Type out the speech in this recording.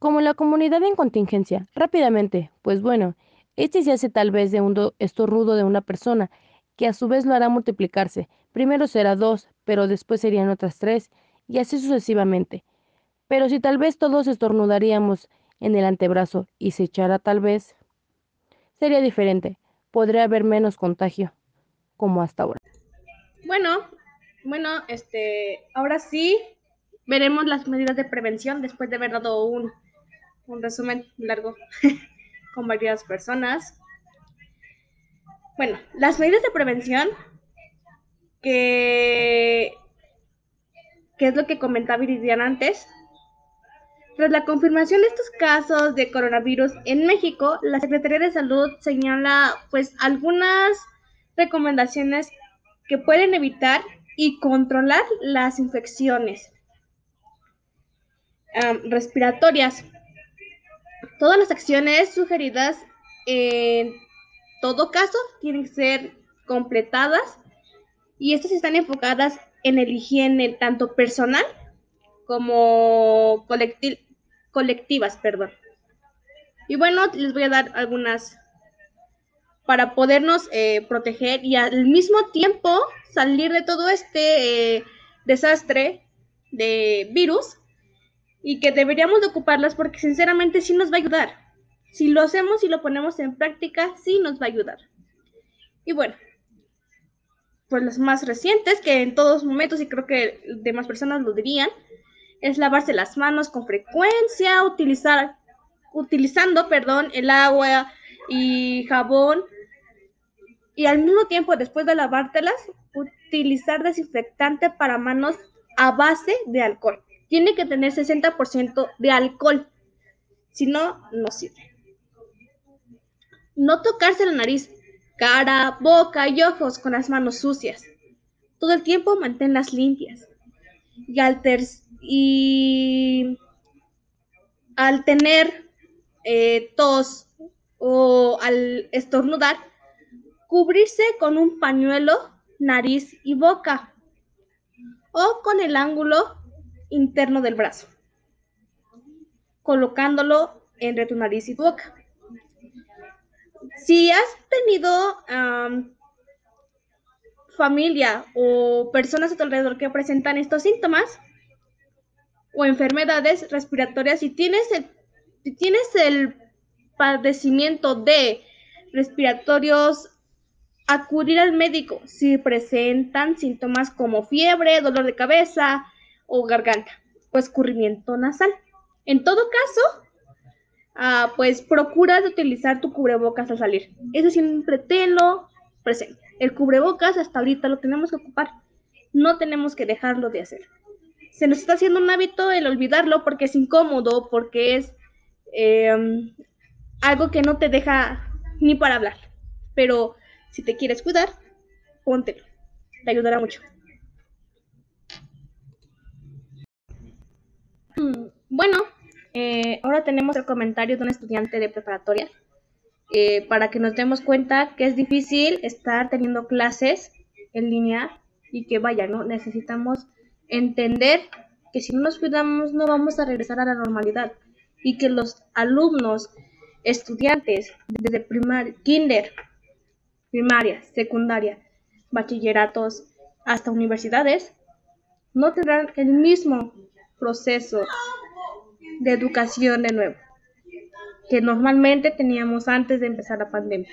Como la comunidad en contingencia, rápidamente, pues bueno, este se hace tal vez de un estornudo de una persona, que a su vez lo hará multiplicarse. Primero será dos, pero después serían otras tres, y así sucesivamente. Pero si tal vez todos estornudaríamos en el antebrazo y se echara tal vez, sería diferente. Podría haber menos contagio, como hasta ahora. Bueno, bueno, este, ahora sí veremos las medidas de prevención después de haber dado un, un resumen largo con varias personas. Bueno, las medidas de prevención que, es lo que comentaba Iridiana antes. Tras la confirmación de estos casos de coronavirus en México, la Secretaría de Salud señala pues algunas recomendaciones que pueden evitar y controlar las infecciones respiratorias. Todas las acciones sugeridas en todo caso tienen que ser completadas y estas están enfocadas en el higiene tanto personal como colectivas, perdón. Y bueno, les voy a dar algunas para podernos eh, proteger y al mismo tiempo salir de todo este eh, desastre de virus y que deberíamos de ocuparlas porque sinceramente sí nos va a ayudar. Si lo hacemos y lo ponemos en práctica, sí nos va a ayudar. Y bueno, pues las más recientes, que en todos momentos, y creo que demás personas lo dirían, es lavarse las manos con frecuencia, utilizar, utilizando, perdón, el agua y jabón, y al mismo tiempo, después de lavártelas, utilizar desinfectante para manos a base de alcohol tiene que tener 60% de alcohol. Si no, no sirve. No tocarse la nariz, cara, boca y ojos con las manos sucias. Todo el tiempo manténlas limpias. Y al, y al tener eh, tos o al estornudar, cubrirse con un pañuelo, nariz y boca o con el ángulo interno del brazo, colocándolo entre tu nariz y tu boca. Si has tenido familia o personas a tu alrededor que presentan estos síntomas o enfermedades respiratorias, si tienes el, si tienes el padecimiento de respiratorios, acudir al médico si presentan síntomas como fiebre, dolor de cabeza, o garganta o escurrimiento nasal. En todo caso, ah, pues procura de utilizar tu cubrebocas al salir. Eso siempre tenlo presente. El cubrebocas hasta ahorita lo tenemos que ocupar. No tenemos que dejarlo de hacer. Se nos está haciendo un hábito el olvidarlo porque es incómodo, porque es em, algo que no te deja ni para hablar. Pero si te quieres cuidar, póntelo. Te ayudará mucho. Bueno, eh, ahora tenemos el comentario de un estudiante de preparatoria eh, para que nos demos cuenta que es difícil estar teniendo clases en línea y que vaya, ¿no? Necesitamos entender que si no nos cuidamos no vamos a regresar a la normalidad y que los alumnos, estudiantes desde primar, kinder, primaria, secundaria, bachilleratos hasta universidades no tendrán el mismo proceso de educación de nuevo, que normalmente teníamos antes de empezar la pandemia.